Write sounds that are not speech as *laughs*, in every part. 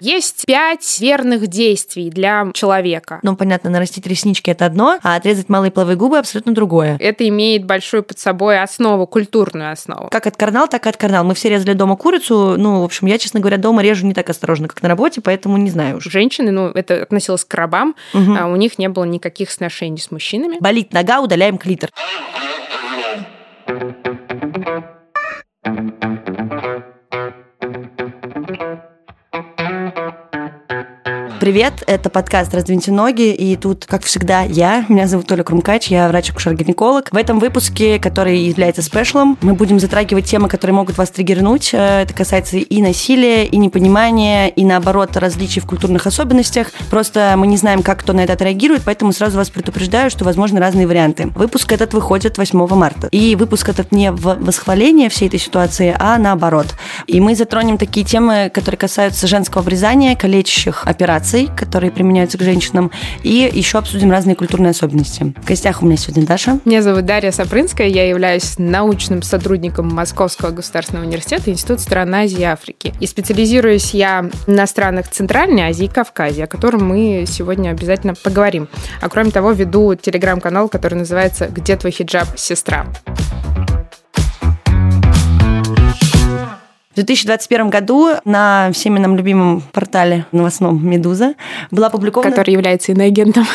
Есть пять верных действий для человека. Ну, понятно, нарастить реснички – это одно, а отрезать малые половые губы – абсолютно другое. Это имеет большую под собой основу, культурную основу. Как от карнал, так и от карнал. Мы все резали дома курицу. Ну, в общем, я, честно говоря, дома режу не так осторожно, как на работе, поэтому не знаю уж. Женщины, ну, это относилось к рабам, угу. а у них не было никаких сношений с мужчинами. Болит нога, удаляем клитор. Привет, это подкаст «Раздвиньте ноги», и тут, как всегда, я, меня зовут Оля Крумкач, я врач-акушер-гинеколог. В этом выпуске, который является спешлом, мы будем затрагивать темы, которые могут вас триггернуть. Э, это касается и насилия, и непонимания, и, наоборот, различий в культурных особенностях. Просто мы не знаем, как кто на это отреагирует, поэтому сразу вас предупреждаю, что возможны разные варианты. Выпуск этот выходит 8 марта. И выпуск этот не в восхваление всей этой ситуации, а наоборот. И мы затронем такие темы, которые касаются женского обрезания, калечащих операций, операций, которые применяются к женщинам, и еще обсудим разные культурные особенности. В гостях у меня сегодня Даша. Меня зовут Дарья Сапрынская, я являюсь научным сотрудником Московского государственного университета Института стран Азии и Африки. И специализируюсь я на странах Центральной Азии и Кавказе, о котором мы сегодня обязательно поговорим. А кроме того, веду телеграм-канал, который называется «Где твой хиджаб, сестра?». 2021 году на всеми нам любимом портале новостном «Медуза» была опубликована... Который является иноагентом.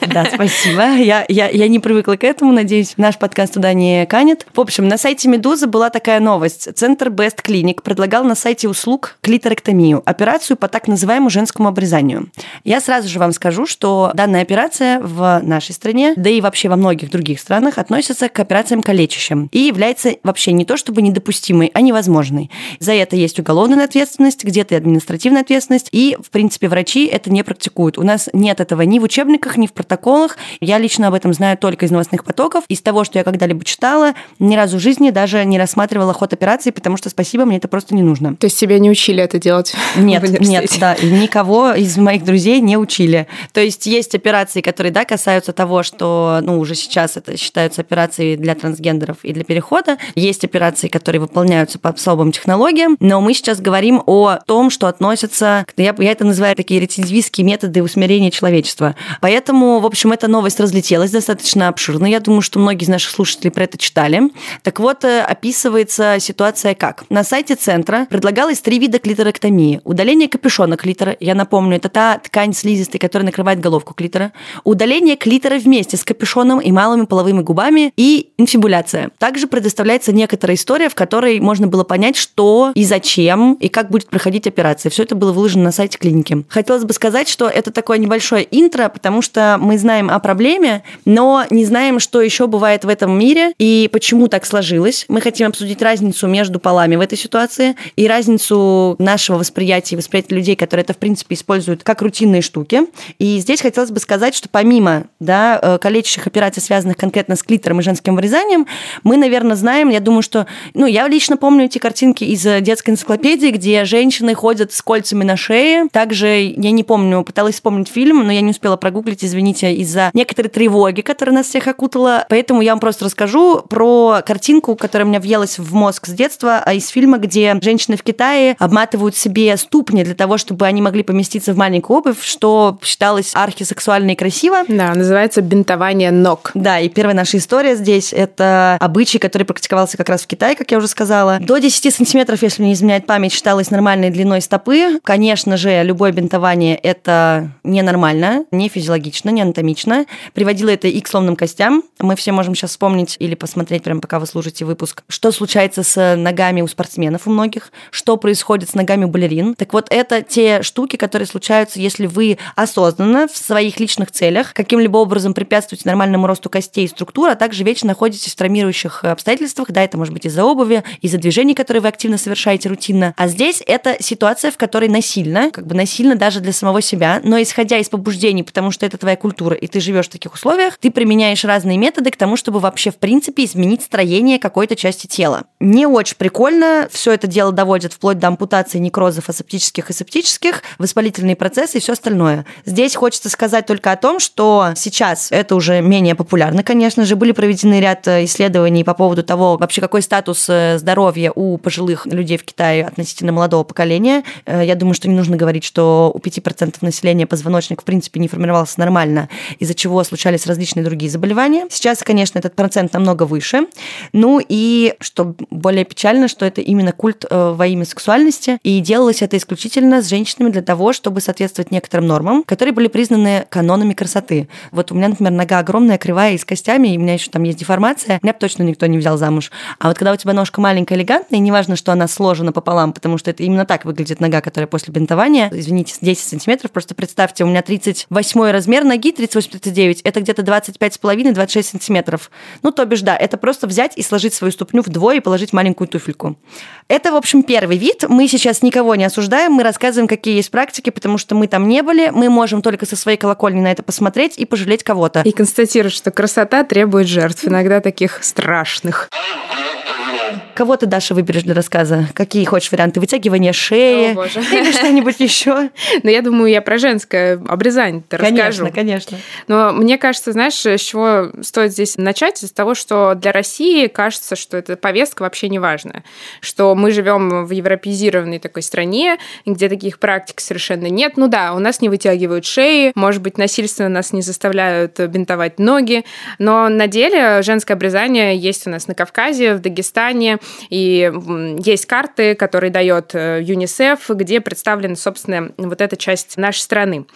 Да, спасибо. Я, я, я не привыкла к этому, надеюсь, наш подкаст туда не канет. В общем, на сайте «Медузы» была такая новость. Центр Best Clinic предлагал на сайте услуг клиторэктомию, операцию по так называемому женскому обрезанию. Я сразу же вам скажу, что данная операция в нашей стране, да и вообще во многих других странах, относится к операциям калечащим и является вообще не то чтобы недопустимой, а невозможной. За это есть уголовная ответственность, где-то и административная ответственность, и, в принципе, врачи это не практикуют. У нас нет этого ни в учебниках, ни в протоколах. Я лично об этом знаю только из новостных потоков. Из того, что я когда-либо читала, ни разу в жизни даже не рассматривала ход операции, потому что, спасибо, мне это просто не нужно. То есть тебя не учили это делать? *laughs* Нет, нет, да, никого из моих друзей не учили. То есть есть операции, которые, да, касаются того, что, ну, уже сейчас это считаются операции для трансгендеров и для перехода. Есть операции, которые выполняются по особым технологиям, технологиям, но мы сейчас говорим о том, что относится, я, я это называю такие рецидивистские методы усмирения человечества. Поэтому, в общем, эта новость разлетелась достаточно обширно. Я думаю, что многие из наших слушателей про это читали. Так вот, э, описывается ситуация как. На сайте центра предлагалось три вида клиторэктомии. Удаление капюшона клитора, я напомню, это та ткань слизистой, которая накрывает головку клитора. Удаление клитора вместе с капюшоном и малыми половыми губами и инфибуляция. Также предоставляется некоторая история, в которой можно было понять, что и зачем, и как будет проходить операция. Все это было выложено на сайте клиники. Хотелось бы сказать, что это такое небольшое интро, потому что мы знаем о проблеме, но не знаем, что еще бывает в этом мире и почему так сложилось. Мы хотим обсудить разницу между полами в этой ситуации и разницу нашего восприятия и восприятия людей, которые это, в принципе, используют как рутинные штуки. И здесь хотелось бы сказать, что помимо да, э, калечащих операций, связанных конкретно с клитором и женским вырезанием, мы, наверное, знаем, я думаю, что... Ну, я лично помню эти картинки из детской энциклопедии, где женщины ходят с кольцами на шее. Также, я не помню, пыталась вспомнить фильм, но я не успела прогуглить, извините, из-за некоторой тревоги, которая нас всех окутала. Поэтому я вам просто расскажу про картинку, которая у меня въелась в мозг с детства, а из фильма, где женщины в Китае обматывают себе ступни для того, чтобы они могли поместиться в маленькую обувь, что считалось архисексуально и красиво. Да, называется бинтование ног. Да, и первая наша история здесь – это обычай, который практиковался как раз в Китае, как я уже сказала. До 10 сантиметров сантиметров, если не изменяет память, считалось нормальной длиной стопы. Конечно же, любое бинтование – это ненормально, не физиологично, не анатомично. Приводило это и к сломанным костям. Мы все можем сейчас вспомнить или посмотреть, прямо пока вы слушаете выпуск, что случается с ногами у спортсменов у многих, что происходит с ногами у балерин. Так вот, это те штуки, которые случаются, если вы осознанно в своих личных целях каким-либо образом препятствуете нормальному росту костей и структур, а также вечно находитесь в травмирующих обстоятельствах. Да, это может быть из-за обуви, из-за движений, которые вы активно совершаете рутинно. А здесь это ситуация, в которой насильно, как бы насильно даже для самого себя, но исходя из побуждений, потому что это твоя культура, и ты живешь в таких условиях, ты применяешь разные методы к тому, чтобы вообще, в принципе, изменить строение какой-то части тела. Не очень прикольно. Все это дело доводит вплоть до ампутации некрозов асептических и септических, воспалительные процессы и все остальное. Здесь хочется сказать только о том, что сейчас это уже менее популярно, конечно же. Были проведены ряд исследований по поводу того, вообще какой статус э, здоровья у пожилых людей в Китае относительно молодого поколения. Э, я думаю, что не нужно говорить, что у 5% населения позвоночник в принципе не формировался нормально, из-за чего случались различные другие заболевания. Сейчас, конечно, этот процент намного выше. Ну и что более печально, что это именно культ э, во имя сексуальности, и делалось это исключительно с женщинами для того, чтобы соответствовать некоторым нормам, которые были признаны канонами красоты. Вот у меня, например, нога огромная, кривая и с костями, и у меня еще там есть деформация, меня бы точно никто не взял замуж. А вот когда у тебя ножка маленькая, элегантная, и неважно, что она сложена пополам, потому что это именно так выглядит нога, которая после бинтования, извините, 10 сантиметров, просто представьте, у меня 38 размер ноги, 38-39, это где-то 25,5-26 сантиметров. Ну, то бишь, да, это просто взять и сложить свою ступню вдвое и положить маленькую туфельку. Это, в общем, первый вид. Мы сейчас никого не осуждаем, мы рассказываем, какие есть практики, потому что мы там не были, мы можем только со своей колокольни на это посмотреть и пожалеть кого-то. И констатировать, что красота требует жертв, иногда таких страшных. Кого ты, Даша, выберешь для рассказа? Какие хочешь варианты? Вытягивание шеи О, или что-нибудь еще? *laughs* Ну, я думаю, я про женское обрезание расскажу. Конечно, конечно. Но мне кажется, знаешь, с чего стоит здесь начать? Из того, что для России кажется, что эта повестка вообще не важная. Что мы живем в европеизированной такой стране, где таких практик совершенно нет. Ну да, у нас не вытягивают шеи, может быть, насильственно нас не заставляют бинтовать ноги, но на деле женское обрезание есть у нас на Кавказе, в Дагестане, и есть карты, которые дает э, ЮНИСЕФ, где представлена, собственно, вот эта часть нашей страны.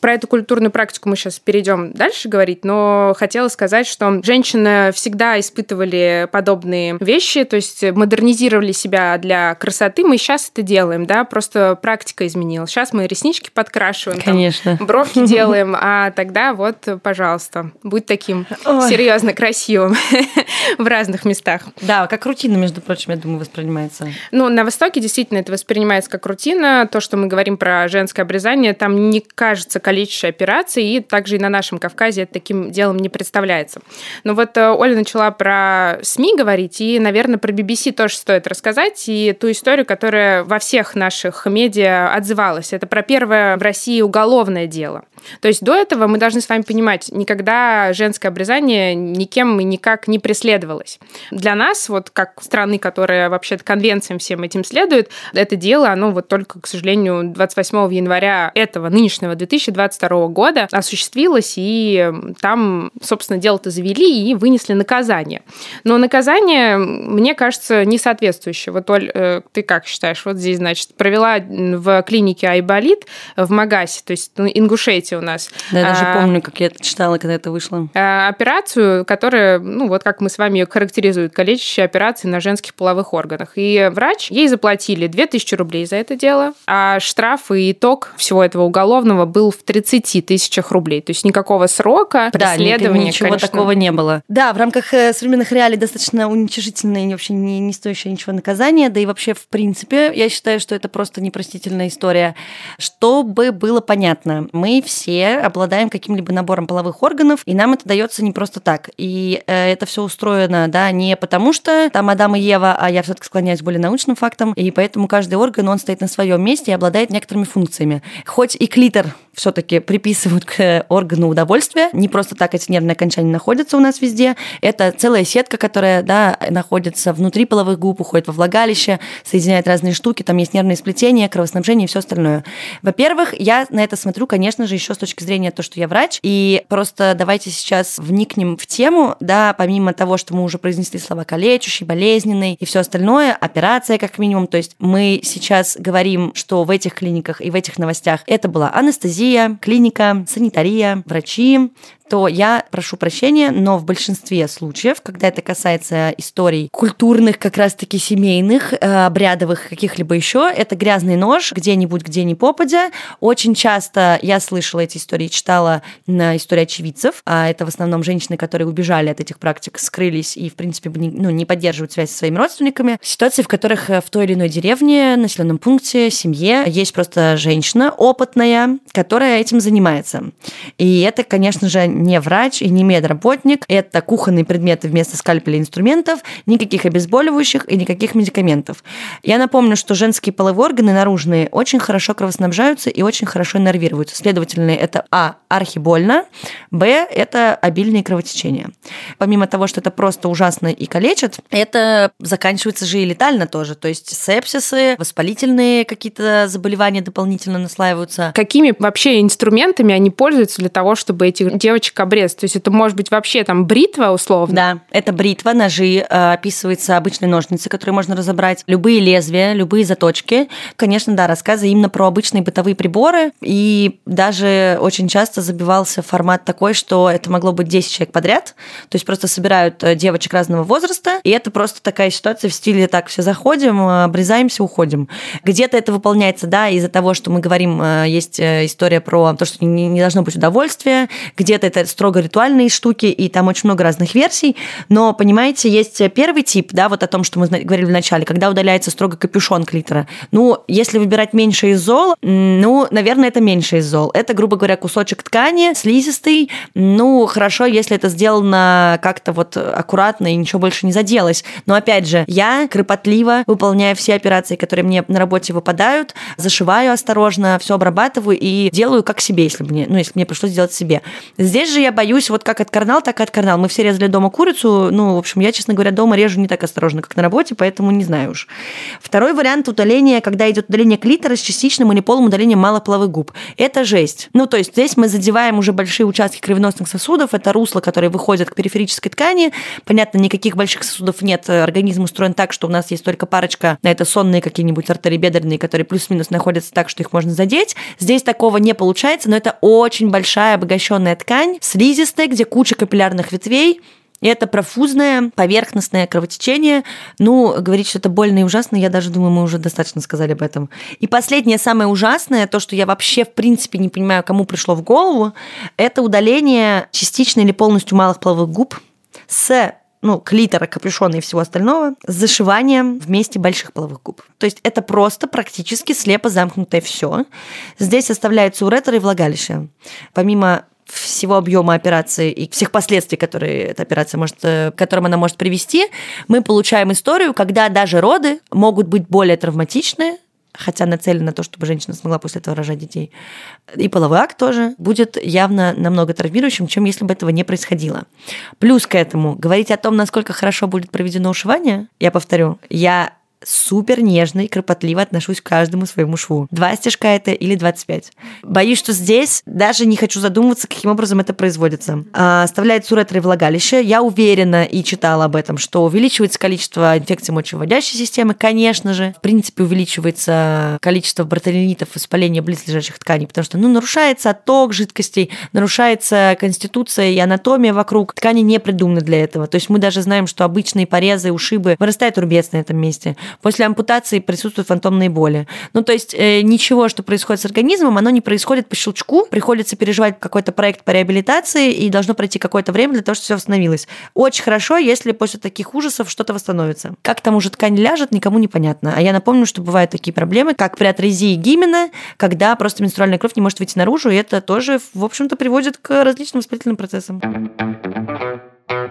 Про эту культурную практику мы сейчас перейдем дальше говорить, но хотела сказать, что женщины всегда испытывали подобные вещи, то есть модернизировали себя для красоты. Мы сейчас это делаем, да, просто практика изменилась. Сейчас мы реснички подкрашиваем, Конечно. Там, бровки *laughs* делаем, а тогда вот, пожалуйста, будь таким серьезно красивым *laughs* в разных местах. Да, как рутина, между прочим, я думаю, воспринимается. Ну, на Востоке действительно это воспринимается как рутина. То, что мы говорим про женское обрезание, там не кажется количество операций, и также и на нашем Кавказе это таким делом не представляется. Но вот э, Оля начала про СМИ говорить, и, наверное, про BBC тоже стоит рассказать, и ту историю, которая во всех наших медиа отзывалась. Это про первое в России уголовное дело. То есть до этого мы должны с вами понимать, никогда женское обрезание никем и никак не преследовалось. Для нас, вот как страны, которая вообще конвенциям всем этим следует, это дело, оно вот только, к сожалению, 28 января этого нынешнего 2022 года осуществилось, и там, собственно, дело-то завели и вынесли наказание. Но наказание, мне кажется, не соответствующее. Вот, Оль, э, ты как считаешь? Вот здесь, значит, провела в клинике Айболит в Магасе, то есть ну, Ингушетии, у нас. Да, я даже а, помню, как я это читала, когда это вышло. А, операцию, которая, ну вот как мы с вами ее характеризуют, калечащие операции на женских половых органах. И врач, ей заплатили 2000 рублей за это дело, а штраф и итог всего этого уголовного был в 30 тысячах рублей. То есть никакого срока преследования, да, ничего конечно... такого не было. Да, в рамках э, современных реалий достаточно уничижительное и вообще не, не стоящее ничего наказание, да и вообще, в принципе, я считаю, что это просто непростительная история. Чтобы было понятно, мы все все обладаем каким-либо набором половых органов, и нам это дается не просто так. И э, это все устроено, да, не потому что там Адам и Ева, а я все-таки склоняюсь более научным фактам, и поэтому каждый орган, он стоит на своем месте и обладает некоторыми функциями. Хоть и клитор все-таки приписывают к органу удовольствия. Не просто так эти нервные окончания находятся у нас везде. Это целая сетка, которая да, находится внутри половых губ, уходит во влагалище, соединяет разные штуки, там есть нервные сплетения, кровоснабжение и все остальное. Во-первых, я на это смотрю, конечно же, еще с точки зрения того, что я врач, и просто давайте сейчас вникнем в тему, да, помимо того, что мы уже произнесли слова калечущий, болезненный и все остальное, операция как минимум, то есть мы сейчас говорим, что в этих клиниках и в этих новостях это была анестезия, хирургия, клиника, санитария, врачи, то я прошу прощения, но в большинстве случаев, когда это касается историй культурных, как раз-таки семейных, э, обрядовых, каких-либо еще, это грязный нож где-нибудь, где ни попадя. Очень часто я слышала эти истории, читала на истории очевидцев, а это в основном женщины, которые убежали от этих практик, скрылись и, в принципе, не, ну, не поддерживают связь со своими родственниками. Ситуации, в которых э, в той или иной деревне, населенном пункте, семье есть просто женщина опытная, которая этим занимается. И это, конечно же, не врач и не медработник. Это кухонные предметы вместо скальпеля и инструментов, никаких обезболивающих и никаких медикаментов. Я напомню, что женские половые органы наружные очень хорошо кровоснабжаются и очень хорошо нервируются. Следовательно, это А. Архибольно, Б. Это обильные кровотечения. Помимо того, что это просто ужасно и калечит, это заканчивается же и летально тоже. То есть сепсисы, воспалительные какие-то заболевания дополнительно наслаиваются. Какими вообще инструментами они пользуются для того, чтобы этих девочек обрезать? То есть это может быть вообще там бритва условно? Да, это бритва, ножи, э, описывается обычные ножницы, которые можно разобрать, любые лезвия, любые заточки. Конечно, да, рассказы именно про обычные бытовые приборы. И даже очень часто забивался формат такой, что это могло быть 10 человек подряд. То есть просто собирают э, девочек разного возраста, и это просто такая ситуация в стиле так, все заходим, э, обрезаемся, уходим. Где-то это выполняется, да, из-за того, что мы говорим, есть история про то, что не должно быть удовольствия, где-то это строго ритуальные штуки, и там очень много разных версий, но, понимаете, есть первый тип, да, вот о том, что мы говорили в начале, когда удаляется строго капюшон клитора. Ну, если выбирать меньше из зол, ну, наверное, это меньше из зол. Это, грубо говоря, кусочек ткани, слизистый. Ну, хорошо, если это сделано как-то вот аккуратно и ничего больше не заделось. Но, опять же, я кропотливо выполняю все операции, которые мне на работе выпадают, зашиваю осторожно, все обрабатываю и делаю как себе, если мне, ну, если мне пришлось сделать себе. Здесь же я боюсь вот как от карнал, так и от карнал. Мы все резали дома курицу, ну, в общем, я, честно говоря, дома режу не так осторожно, как на работе, поэтому не знаю уж. Второй вариант удаления, когда идет удаление клитора с частичным или полным удалением малополовых губ. Это жесть. Ну, то есть здесь мы задеваем уже большие участки кровеносных сосудов, это русло, которые выходят к периферической ткани. Понятно, никаких больших сосудов нет, организм устроен так, что у нас есть только парочка, на это сонные какие-нибудь артерии бедренные, которые плюс-минус находятся так, что их можно задеть. Здесь такого не получается, но это очень большая обогащенная ткань, слизистая, где куча капиллярных ветвей, и это профузное, поверхностное кровотечение. Ну, говорить, что это больно и ужасно, я даже думаю, мы уже достаточно сказали об этом. И последнее, самое ужасное, то, что я вообще в принципе не понимаю, кому пришло в голову, это удаление частично или полностью малых половых губ с ну, клитора, капюшона и всего остального, с зашиванием вместе больших половых губ. То есть это просто практически слепо замкнутое все. Здесь оставляется уретер и влагалище. Помимо всего объема операции и всех последствий, которые эта операция может, э, к которым она может привести, мы получаем историю, когда даже роды могут быть более травматичны, хотя нацелена на то, чтобы женщина смогла после этого рожать детей. И половой акт тоже будет явно намного травмирующим, чем если бы этого не происходило. Плюс к этому говорить о том, насколько хорошо будет проведено ушивание, я повторю, я супер нежно и кропотливо отношусь к каждому своему шву. Два стежка это или 25. Боюсь, что здесь даже не хочу задумываться, каким образом это производится. А, оставляет уретры влагалище. Я уверена и читала об этом, что увеличивается количество инфекций мочевыводящей системы, конечно же. В принципе, увеличивается количество бартолинитов, воспаления близлежащих тканей, потому что ну, нарушается отток жидкостей, нарушается конституция и анатомия вокруг. Ткани не придуманы для этого. То есть мы даже знаем, что обычные порезы, ушибы, вырастает рубец на этом месте. После ампутации присутствуют фантомные боли. Ну, то есть э, ничего, что происходит с организмом, оно не происходит по щелчку. Приходится переживать какой-то проект по реабилитации, и должно пройти какое-то время для того, чтобы все восстановилось. Очень хорошо, если после таких ужасов что-то восстановится. Как там уже ткань ляжет, никому не понятно. А я напомню, что бывают такие проблемы, как при атрезии гимена, когда просто менструальная кровь не может выйти наружу, и это тоже, в общем-то, приводит к различным воспалительным процессам.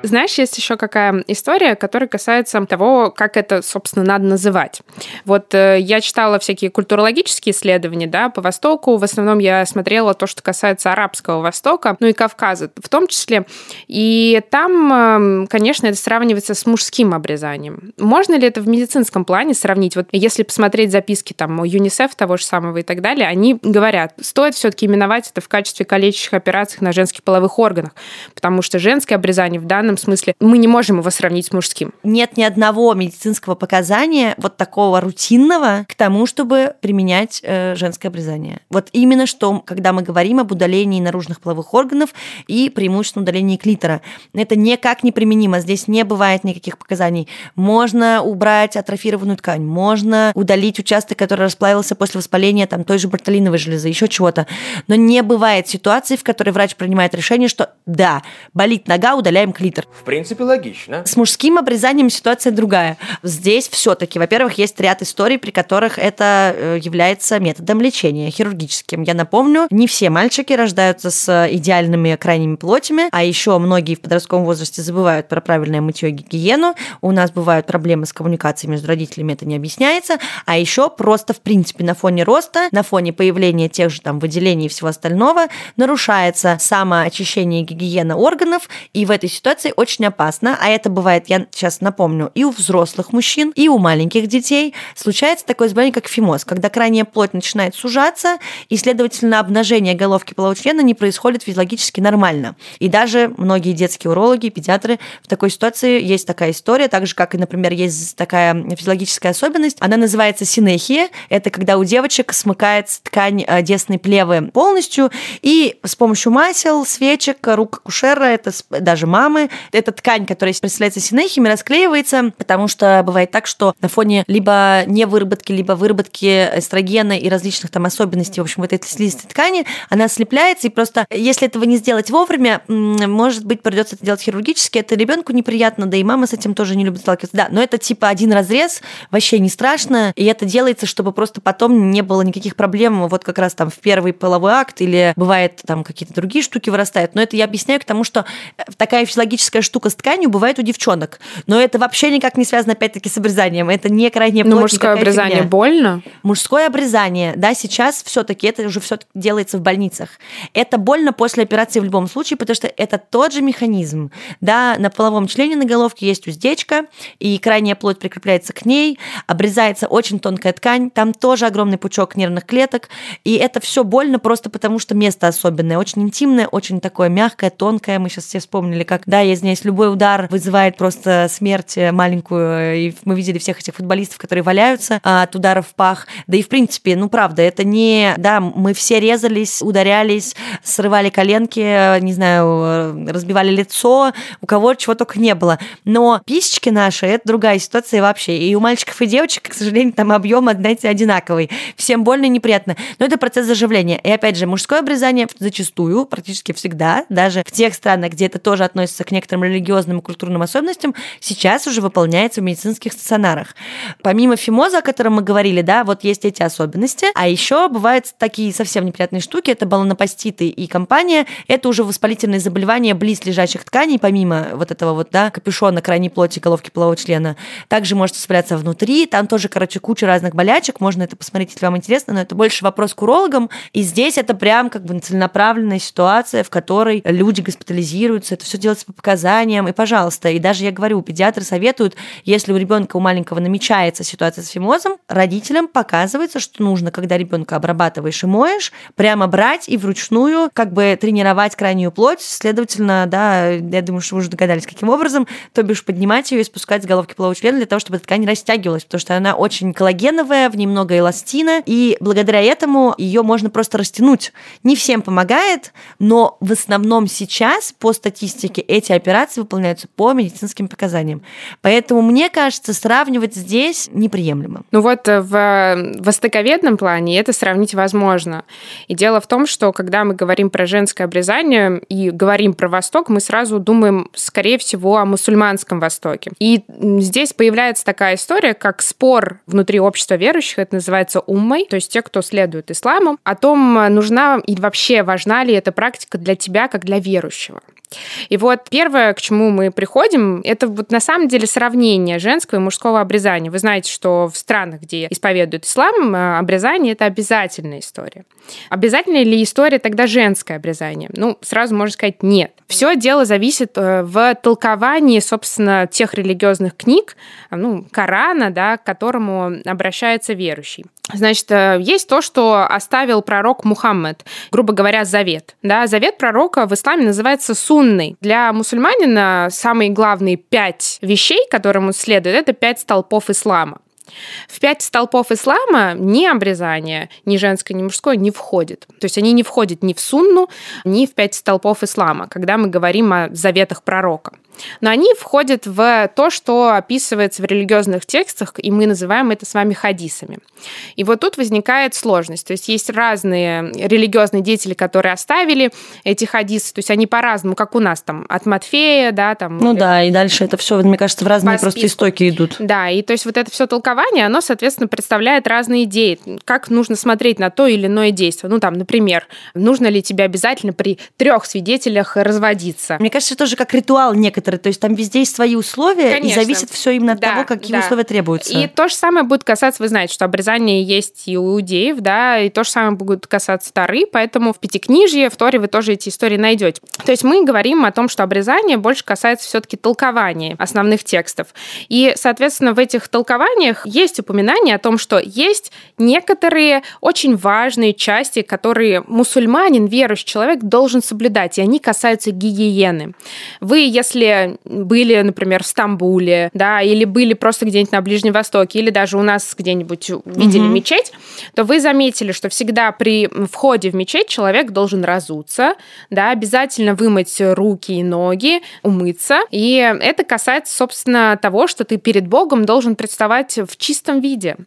Знаешь, есть еще какая история, которая касается того, как это, собственно, надо называть. Вот э, я читала всякие культурологические исследования, да, по Востоку. В основном я смотрела то, что касается Арабского Востока, ну и Кавказа в том числе. И там, э, конечно, это сравнивается с мужским обрезанием. Можно ли это в медицинском плане сравнить? Вот если посмотреть записки там ЮНИСЕФ того же самого и так далее, они говорят, стоит все-таки именовать это в качестве калечащих операций на женских половых органах, потому что женское обрезание в данном смысле мы не можем его сравнить с мужским. Нет ни одного медицинского показания вот такого рутинного к тому, чтобы применять э, женское обрезание. Вот именно что, когда мы говорим об удалении наружных половых органов и преимущественно удалении клитора. Это никак не применимо. Здесь не бывает никаких показаний. Можно убрать атрофированную ткань, можно удалить участок, который расплавился после воспаления там, той же бартолиновой железы, еще чего-то. Но не бывает ситуации, в которой врач принимает решение, что да, болит нога, удаляем клитор свитер. В принципе, логично. С мужским обрезанием ситуация другая. Здесь все-таки, во-первых, есть ряд историй, при которых это э, является методом лечения хирургическим. Я напомню, не все мальчики рождаются с идеальными крайними плотями, а еще многие в подростковом возрасте забывают про правильное мытье и гигиену. У нас бывают проблемы с коммуникацией между родителями, это не объясняется. А еще просто, в принципе, на фоне роста, на фоне появления тех же там выделений и всего остального, нарушается самоочищение и гигиена органов, и в этой ситуации очень опасно, а это бывает, я сейчас напомню, и у взрослых мужчин, и у маленьких детей, случается такое заболевание, как фимоз, когда крайняя плоть начинает сужаться, и, следовательно, обнажение головки полового члена не происходит физиологически нормально. И даже многие детские урологи, педиатры в такой ситуации есть такая история, так же, как и, например, есть такая физиологическая особенность, она называется синехия, это когда у девочек смыкается ткань э, десной плевы полностью, и с помощью масел, свечек, рук акушера, это даже мамы, эта ткань, которая представляется синехиями, расклеивается, потому что бывает так, что на фоне либо невыработки, либо выработки эстрогена и различных там особенностей, в общем, вот этой слизистой ткани, она слепляется, и просто если этого не сделать вовремя, может быть, придется это делать хирургически, это ребенку неприятно, да и мама с этим тоже не любит сталкиваться. Да, но это типа один разрез, вообще не страшно, и это делается, чтобы просто потом не было никаких проблем, вот как раз там в первый половой акт или бывает там какие-то другие штуки вырастают. Но это я объясняю к тому, что э, такая физиологическая штука с тканью бывает у девчонок. Но это вообще никак не связано, опять-таки, с обрезанием. Это не крайне Но мужское обрезание фигня. больно? Мужское обрезание, да, сейчас все-таки это уже все делается в больницах. Это больно после операции в любом случае, потому что это тот же механизм. Да, на половом члене на головке есть уздечка, и крайняя плоть прикрепляется к ней, обрезается очень тонкая ткань, там тоже огромный пучок нервных клеток, и это все больно просто потому, что место особенное, очень интимное, очень такое мягкое, тонкое. Мы сейчас все вспомнили, как, да, я извиняюсь, любой удар вызывает просто смерть маленькую, и мы видели всех этих футболистов, которые валяются от ударов в пах. Да и в принципе, ну правда, это не, да, мы все резались, ударялись, срывали коленки, не знаю, разбивали лицо, у кого чего только не было. Но писечки наши, это другая ситуация вообще. И у мальчиков и девочек, к сожалению, там объем, знаете, одинаковый. Всем больно и неприятно. Но это процесс заживления. И опять же, мужское обрезание зачастую, практически всегда, даже в тех странах, где это тоже относится к некоторым религиозным и культурным особенностям, сейчас уже выполняется в медицинских стационарах. Помимо фимоза, о котором мы говорили, да, вот есть эти особенности, а еще бывают такие совсем неприятные штуки, это баланопаститы и компания, это уже воспалительные заболевания близлежащих тканей, помимо вот этого вот, да, капюшона крайней плоти головки полового члена. Также может воспаляться внутри, там тоже, короче, куча разных болячек, можно это посмотреть, если вам интересно, но это больше вопрос к урологам, и здесь это прям как бы целенаправленная ситуация, в которой люди госпитализируются, это все делается по показаниям, и, пожалуйста, и даже я говорю, педиатры советуют, если у ребенка у маленького намечается ситуация с фимозом, родителям показывается, что нужно, когда ребенка обрабатываешь и моешь, прямо брать и вручную как бы тренировать крайнюю плоть, следовательно, да, я думаю, что вы уже догадались, каким образом, то бишь поднимать ее и спускать с головки полового члена для того, чтобы ткань растягивалась, потому что она очень коллагеновая, в ней много эластина, и благодаря этому ее можно просто растянуть. Не всем помогает, но в основном сейчас по статистике эти операции выполняются по медицинским показаниям. Поэтому мне кажется, сравнивать здесь неприемлемо. Ну вот э, в востоковедном плане это сравнить возможно. И дело в том, что когда мы говорим про женское обрезание и говорим про Восток, мы сразу думаем, скорее всего, о мусульманском Востоке. И здесь появляется такая история, как спор внутри общества верующих, это называется уммой, то есть те, кто следует исламу, о том, нужна и вообще важна ли эта практика для тебя, как для верующего. И вот первое, к чему мы приходим, это вот на самом деле сравнение женского и мужского обрезания. Вы знаете, что в странах, где исповедуют ислам, э, обрезание – это обязательная история. Обязательная ли история тогда женское обрезание? Ну, сразу можно сказать нет. Все дело зависит э, в толковании, собственно, тех религиозных книг, ну, Корана, да, к которому обращается верующий. Значит, э, есть то, что оставил пророк Мухаммед, грубо говоря, завет. Да, завет пророка в исламе называется сунной. Для мусульманина самые главные пять вещей, которым он следует, это пять столпов ислама. В пять столпов ислама ни обрезание, ни женское, ни мужское не входит. То есть они не входят ни в сунну, ни в пять столпов ислама, когда мы говорим о заветах пророка. Но они входят в то, что описывается в религиозных текстах, и мы называем это с вами хадисами. И вот тут возникает сложность. То есть есть разные религиозные деятели, которые оставили эти хадисы, то есть они по-разному, как у нас там от Матфея, да, там. Ну да, и дальше это все, мне кажется, в разные просто истоки идут. Да, и то есть вот это все толкование, оно, соответственно, представляет разные идеи, как нужно смотреть на то или иное действие. Ну там, например, нужно ли тебе обязательно при трех свидетелях разводиться? Мне кажется, тоже как ритуал некоторый, то есть там везде есть свои условия, Конечно. и зависит все именно от да, того, какие да. условия требуются. И то же самое будет касаться, вы знаете, что обрезание есть и у иудеев, да, и то же самое будет касаться Тары, поэтому в Пятикнижье, в Торе вы тоже эти истории найдете. То есть мы говорим о том, что обрезание больше касается все-таки толкования основных текстов. И, соответственно, в этих толкованиях есть упоминание о том, что есть некоторые очень важные части, которые мусульманин, верующий человек должен соблюдать, и они касаются гигиены. Вы, если были, например, в Стамбуле, да, или были просто где-нибудь на Ближнем Востоке, или даже у нас где-нибудь видели угу. мечеть, то вы заметили, что всегда при входе в мечеть человек должен разуться, да, обязательно вымыть руки и ноги, умыться. И это касается, собственно, того, что ты перед Богом должен представать в чистом виде.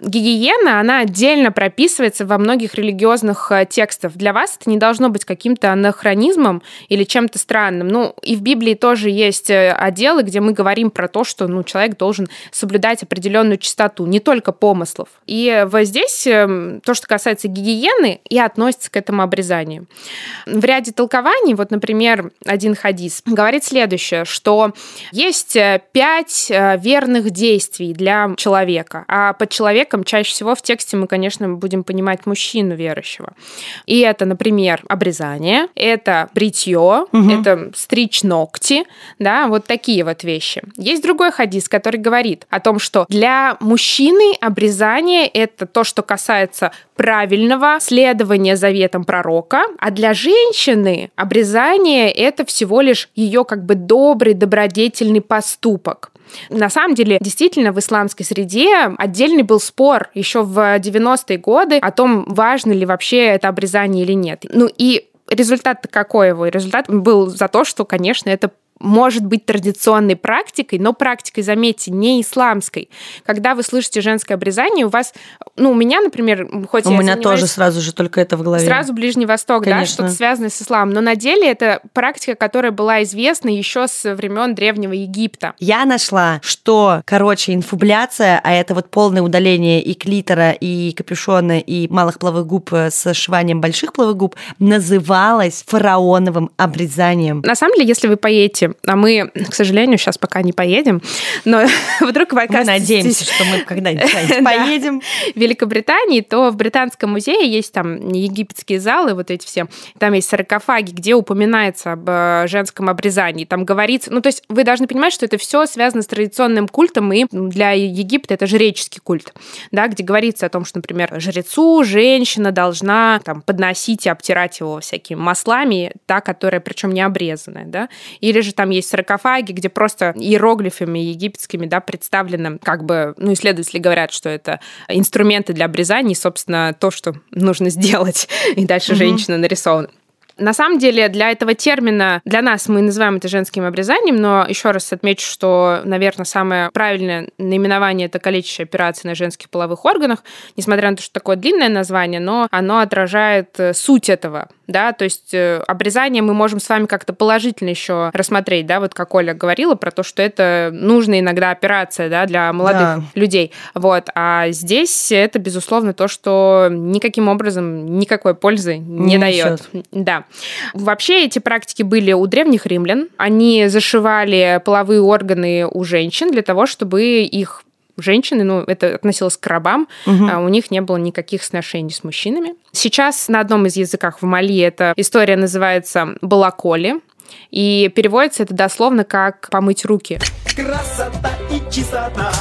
Гигиена, она отдельно прописывается во многих религиозных э, текстах. Для вас это не должно быть каким-то анахронизмом или чем-то странным. Ну, и в Библии тоже есть э, отделы, где мы говорим про то, что ну, человек должен соблюдать определенную чистоту, не только помыслов. И вот здесь эм, то, что касается гигиены, и относится к этому обрезанию. В ряде толкований, вот, например, один хадис говорит следующее, что есть э, пять э, верных действий для человека, а под человеком чаще всего в тексте мы, конечно, будем понимать мужчину верующего. И это, например, обрезание, это бритье, угу. это стричь ногти, да, вот такие вот вещи. Есть другой хадис, который говорит о том, что для мужчины обрезание это то, что касается правильного следования заветам пророка, а для женщины обрезание это всего лишь ее как бы добрый, добродетельный поступок. На самом деле, действительно, в исламской среде отдельный был спор еще в 90-е годы о том, важно ли вообще это обрезание или нет. Ну и результат какой его? Результат был за то, что, конечно, это может быть традиционной практикой, но практикой, заметьте, не исламской. Когда вы слышите женское обрезание, у вас, ну, у меня, например, хоть у меня тоже сразу же только это в голове. Сразу Ближний Восток, Конечно. да, что-то связанное с исламом. Но на деле это практика, которая была известна еще с времен Древнего Египта. Я нашла, что, короче, инфубляция, а это вот полное удаление и клитора, и капюшона, и малых плавых губ с сшиванием больших плавых губ, называлась фараоновым обрезанием. На самом деле, если вы поедете а мы, к сожалению, сейчас пока не поедем, но *laughs* вдруг вы Мы надеемся, что мы *laughs* когда-нибудь поедем. В Великобритании, то в Британском музее есть там египетские залы, вот эти все, там есть саркофаги, где упоминается об э, женском обрезании, там говорится, ну то есть вы должны понимать, что это все связано с традиционным культом, и для Египта это жреческий культ, да, где говорится о том, что, например, жрецу женщина должна там подносить и обтирать его всякими маслами, та, которая причем не обрезанная, да, или же там есть саркофаги, где просто иероглифами египетскими, да, представлены, как бы, ну, исследователи говорят, что это инструменты для обрезания, собственно, то, что нужно сделать, *laughs* и дальше mm-hmm. женщина нарисована. На самом деле для этого термина, для нас мы называем это женским обрезанием, но еще раз отмечу, что, наверное, самое правильное наименование это количество операций на женских половых органах, несмотря на то, что такое длинное название, но оно отражает э, суть этого, да, то есть э, обрезание мы можем с вами как-то положительно еще рассмотреть, да, вот как Оля говорила про то, что это нужная иногда операция, да, для молодых да. людей, вот, а здесь это, безусловно, то, что никаким образом никакой пользы не, не дает, да. Вообще эти практики были у древних римлян. Они зашивали половые органы у женщин для того, чтобы их женщины, ну, это относилось к рабам, угу. а у них не было никаких сношений с мужчинами. Сейчас на одном из языках в Мали эта история называется «балаколи», и переводится это дословно как «помыть руки». Красота и чистота.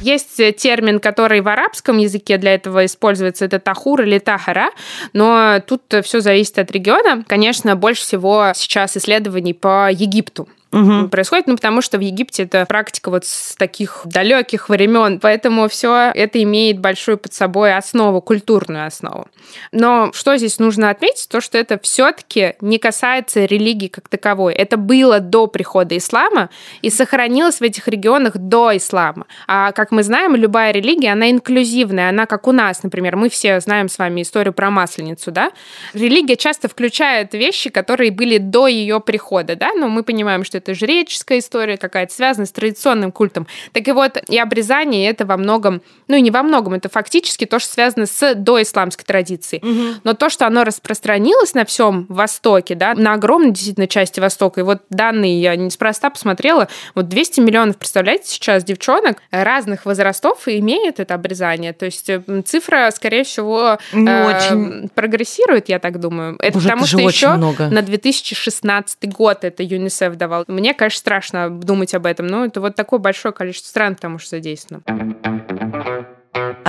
Есть термин, который в арабском языке для этого используется, это тахур или тахара, но тут все зависит от региона. Конечно, больше всего сейчас исследований по Египту. Угу. происходит, ну, потому что в Египте это практика вот с таких далеких времен, поэтому все это имеет большую под собой основу, культурную основу. Но что здесь нужно отметить, то, что это все-таки не касается религии как таковой. Это было до прихода ислама и сохранилось в этих регионах до ислама. А как мы знаем, любая религия, она инклюзивная, она как у нас, например, мы все знаем с вами историю про масленицу, да? Религия часто включает вещи, которые были до ее прихода, да, но мы понимаем, что это жреческая история какая-то, связана с традиционным культом. Так и вот, и обрезание это во многом, ну и не во многом, это фактически то, что связано с доисламской традицией. Угу. Но то, что оно распространилось на всем Востоке, да, на огромной действительно части Востока, и вот данные я неспроста посмотрела, вот 200 миллионов, представляете, сейчас девчонок разных возрастов имеют это обрезание. То есть цифра, скорее всего, ну, э, очень... прогрессирует, я так думаю. Это Боже, потому это что еще много. на 2016 год это ЮНИСЕФ давал. Мне, конечно, страшно думать об этом, но это вот такое большое количество стран, потому что задействовано.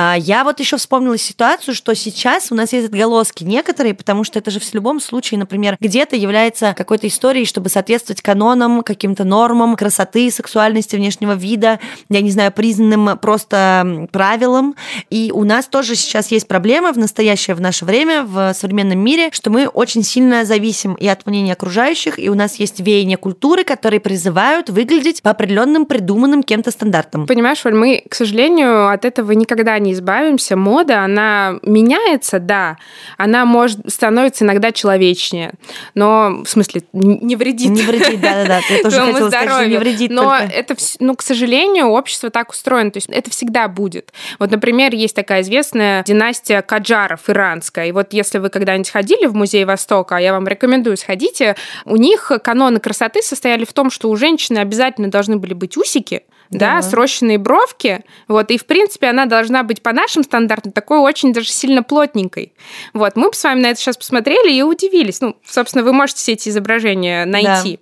А, я вот еще вспомнила ситуацию, что сейчас у нас есть отголоски некоторые, потому что это же в любом случае, например, где-то является какой-то историей, чтобы соответствовать канонам, каким-то нормам красоты, сексуальности, внешнего вида, я не знаю, признанным просто правилам. И у нас тоже сейчас есть проблема в настоящее, в наше время, в современном мире, что мы очень сильно зависим и от мнения окружающих, и у нас есть веяние культуры, которые призывают выглядеть по определенным придуманным кем-то стандартам. Понимаешь, Оль, мы, к сожалению, от этого никогда не избавимся. Мода, она меняется, да, она может становится иногда человечнее, но в смысле не вредит. Не вредит, да-да-да. Я тоже хотела сказать, что не вредит. Но это, ну, к сожалению, общество так устроено, то есть это всегда будет. Вот, например, есть такая известная династия Каджаров иранская, и вот если вы когда-нибудь ходили в музей Востока, я вам рекомендую сходите, у них каноны красоты состояли в том, что у женщины обязательно должны были быть усики, да, да срощенные бровки, вот, и, в принципе, она должна быть по нашим стандартам такой очень даже сильно плотненькой. Вот, мы с вами на это сейчас посмотрели и удивились. Ну, собственно, вы можете все эти изображения найти.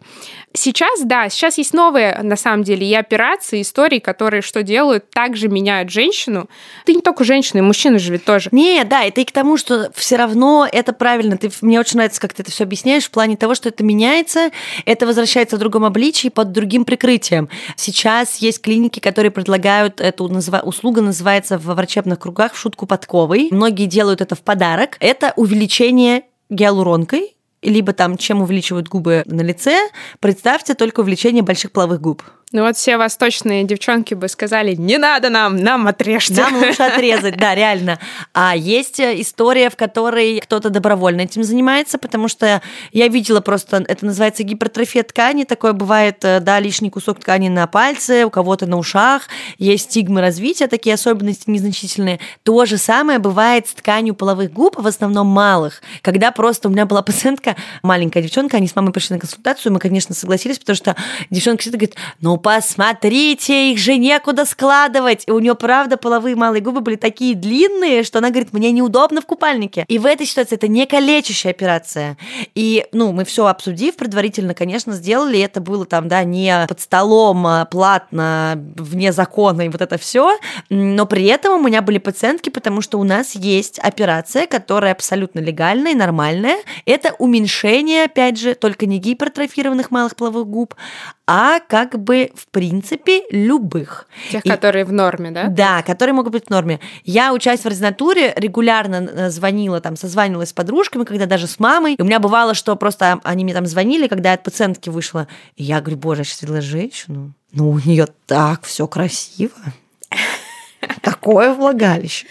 Сейчас, да, сейчас есть новые, на самом деле, и операции, и истории, которые что делают, также меняют женщину. Ты не только женщина, и мужчина же тоже. Не, да, это и к тому, что все равно это правильно. Ты, мне очень нравится, как ты это все объясняешь, в плане того, что это меняется, это возвращается в другом обличии под другим прикрытием. Сейчас есть клиники, которые предлагают эту назва... услуга, называется в врачебных кругах в шутку подковой. Многие делают это в подарок. Это увеличение гиалуронкой, либо там чем увеличивают губы на лице, представьте только увеличение больших половых губ. Ну вот все восточные девчонки бы сказали, не надо нам, нам отрежьте. Нам лучше отрезать, да, реально. А есть э, история, в которой кто-то добровольно этим занимается, потому что я видела просто, это называется гипертрофия ткани, такое бывает, э, да, лишний кусок ткани на пальце, у кого-то на ушах, есть стигмы развития, такие особенности незначительные. То же самое бывает с тканью половых губ, в основном малых, когда просто у меня была пациентка, маленькая девчонка, они с мамой пришли на консультацию, мы, конечно, согласились, потому что девчонка всегда говорит, ну, посмотрите, их же некуда складывать. И у нее, правда, половые малые губы были такие длинные, что она говорит, мне неудобно в купальнике. И в этой ситуации это не калечащая операция. И, ну, мы все обсудив предварительно, конечно, сделали. Это было там, да, не под столом, а платно, вне закона и вот это все. Но при этом у меня были пациентки, потому что у нас есть операция, которая абсолютно легальная и нормальная. Это уменьшение, опять же, только не гипертрофированных малых половых губ, а как бы в принципе любых. Тех, и, которые в норме, да? Да, которые могут быть в норме. Я, учась в ординатуре, регулярно э, звонила, там, созванивалась с подружками, когда даже с мамой. И у меня бывало, что просто они мне там звонили, когда я от пациентки вышла. И я говорю, боже, я сейчас видела женщину. Ну, у нее так все красиво. Такое влагалище.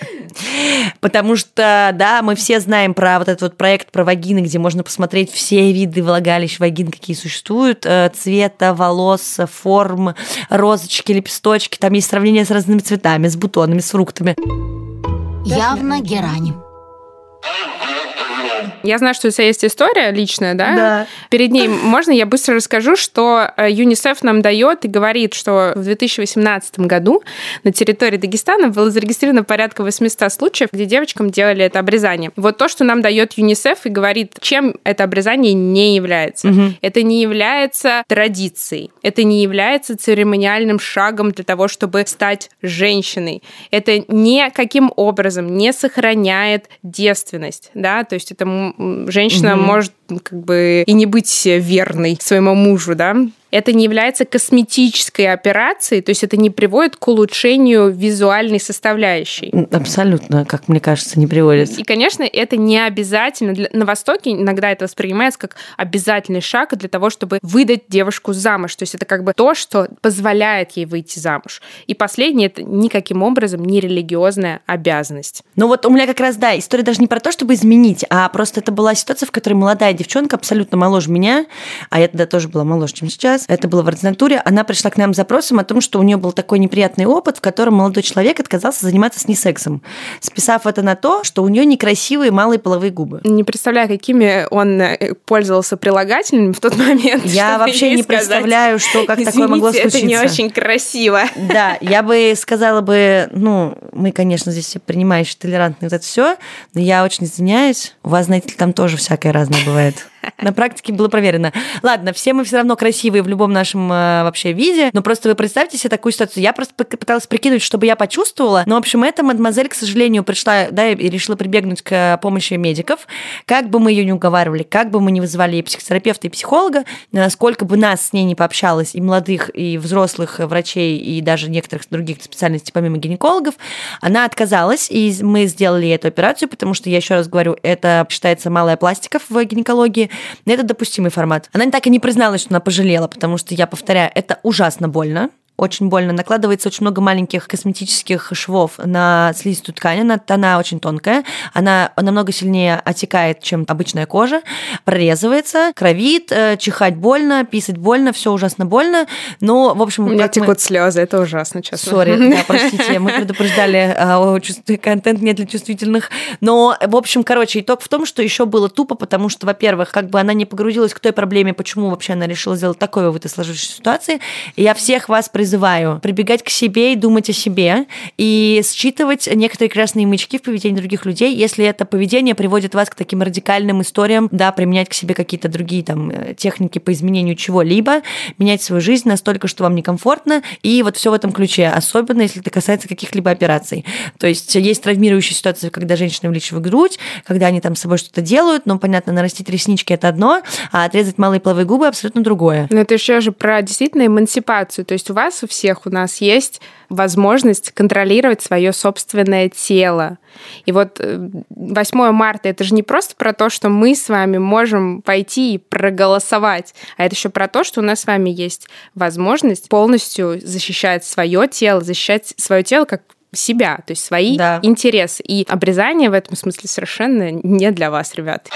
Потому что, да, мы все знаем про вот этот вот проект про вагины, где можно посмотреть все виды влагалищ вагин, какие существуют, э, цвета, волос, форм, розочки, лепесточки. Там есть сравнение с разными цветами, с бутонами, с фруктами. Явно герань. Я знаю, что у тебя есть история личная, да? Да. Перед ней можно я быстро расскажу, что э, ЮНИСЕФ нам дает и говорит, что в 2018 году на территории Дагестана было зарегистрировано порядка 800 случаев, где девочкам делали это обрезание. Вот то, что нам дает ЮНИСЕФ и говорит, чем это обрезание не является. Угу. Это не является традицией, это не является церемониальным шагом для того, чтобы стать женщиной. Это никаким образом не сохраняет девственность, да, то есть это женщина угу. может как бы и не быть верной своему мужу, да это не является косметической операцией, то есть это не приводит к улучшению визуальной составляющей. Абсолютно, как мне кажется, не приводит. И, конечно, это не обязательно. На Востоке иногда это воспринимается как обязательный шаг для того, чтобы выдать девушку замуж. То есть это как бы то, что позволяет ей выйти замуж. И последнее, это никаким образом не религиозная обязанность. Ну вот у меня как раз, да, история даже не про то, чтобы изменить, а просто это была ситуация, в которой молодая девчонка, абсолютно моложе меня, а я тогда тоже была моложе, чем сейчас, это было в ординатуре, она пришла к нам с запросом о том, что у нее был такой неприятный опыт, в котором молодой человек отказался заниматься с ней сексом, списав это на то, что у нее некрасивые малые половые губы. Не представляю, какими он э, пользовался прилагательными в тот момент. Я вообще не сказать. представляю, что как Извините, такое могло случиться. это не очень красиво. Да, я бы сказала бы, ну, мы, конечно, здесь все принимающие, толерантные, вот это все, но я очень извиняюсь. У вас, знаете там тоже всякое разное бывает. Zeit. На практике было проверено. Ладно, все мы все равно красивые в любом нашем э, вообще виде, но просто вы представьте себе такую ситуацию. Я просто пыталась прикинуть, чтобы я почувствовала, но, в общем, эта мадемуазель, к сожалению, пришла, да, и решила прибегнуть к помощи медиков. Как бы мы ее не уговаривали, как бы мы не вызывали и психотерапевта, и психолога, э, сколько бы нас с ней не пообщалось, и молодых, и взрослых врачей, и даже некоторых других специальностей, помимо гинекологов, она отказалась, и мы сделали эту операцию, потому что, я еще раз говорю, это считается малая пластика в гинекологии, это допустимый формат. Она так и не призналась, что она пожалела, потому что, я повторяю, это ужасно больно очень больно. Накладывается очень много маленьких косметических швов на слизистую ткань. Она, она очень тонкая, она намного сильнее отекает, чем обычная кожа, прорезывается, кровит, э, чихать больно, писать больно, все ужасно больно. Но, в общем... У меня текут мы... слезы, это ужасно, честно. Сори, *laughs* да, простите, мы предупреждали, а, контент не для чувствительных. Но, в общем, короче, итог в том, что еще было тупо, потому что, во-первых, как бы она не погрузилась к той проблеме, почему вообще она решила сделать такое в этой сложившейся ситуации. Я всех вас призываю призываю прибегать к себе и думать о себе, и считывать некоторые красные мычки в поведении других людей, если это поведение приводит вас к таким радикальным историям, да, применять к себе какие-то другие там э, техники по изменению чего-либо, менять свою жизнь настолько, что вам некомфортно, и вот все в этом ключе, особенно если это касается каких-либо операций. То есть есть травмирующие ситуации, когда женщины увеличивают грудь, когда они там с собой что-то делают, но, понятно, нарастить реснички – это одно, а отрезать малые половые губы – абсолютно другое. Но это еще же про действительно эмансипацию. То есть у вас у всех у нас есть возможность контролировать свое собственное тело. И вот 8 э, марта это же не просто про то, что мы с вами можем пойти и проголосовать, а это еще про то, что у нас с вами есть возможность полностью защищать свое тело, защищать свое тело как себя, то есть свои да. интересы. И обрезание в этом смысле совершенно не для вас, ребят.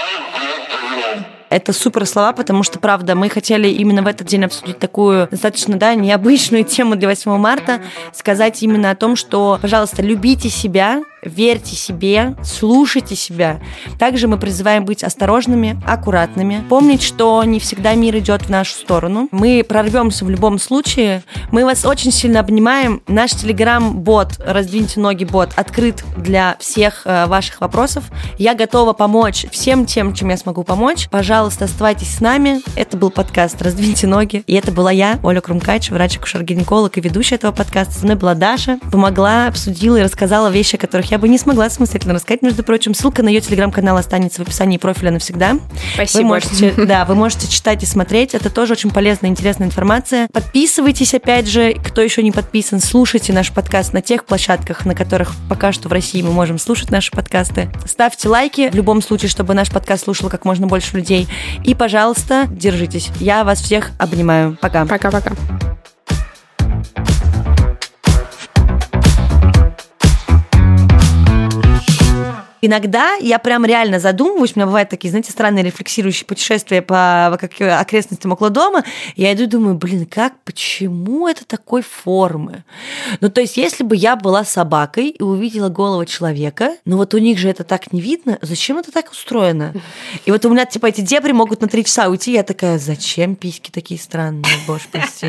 Это супер слова, потому что, правда, мы хотели именно в этот день обсудить такую достаточно, да, необычную тему для 8 марта, сказать именно о том, что, пожалуйста, любите себя, верьте себе, слушайте себя. Также мы призываем быть осторожными, аккуратными, помнить, что не всегда мир идет в нашу сторону. Мы прорвемся в любом случае. Мы вас очень сильно обнимаем. Наш телеграм-бот «Раздвиньте ноги» бот открыт для всех э, ваших вопросов. Я готова помочь всем тем, чем я смогу помочь. Пожалуйста, оставайтесь с нами. Это был подкаст «Раздвиньте ноги». И это была я, Оля Крумкач, врач-акушер-гинеколог и ведущая этого подкаста. Со мной была Даша. Помогла, обсудила и рассказала вещи, о которых я бы не смогла самостоятельно рассказать. Между прочим, ссылка на ее телеграм-канал останется в описании профиля навсегда. Спасибо. Вы можете, *laughs* да, вы можете читать и смотреть. Это тоже очень полезная, интересная информация. Подписывайтесь, опять же, кто еще не подписан, слушайте наш подкаст на тех площадках, на которых пока что в России мы можем слушать наши подкасты. Ставьте лайки в любом случае, чтобы наш подкаст слушало как можно больше людей. И, пожалуйста, держитесь. Я вас всех обнимаю. Пока. Пока-пока. Иногда я прям реально задумываюсь, у меня бывают такие, знаете, странные рефлексирующие путешествия по как, окрестностям около дома, я иду и думаю, блин, как, почему это такой формы? Ну, то есть, если бы я была собакой и увидела голову человека, ну вот у них же это так не видно, зачем это так устроено? И вот у меня, типа, эти дебри могут на три часа уйти, я такая, зачем письки такие странные, боже, прости.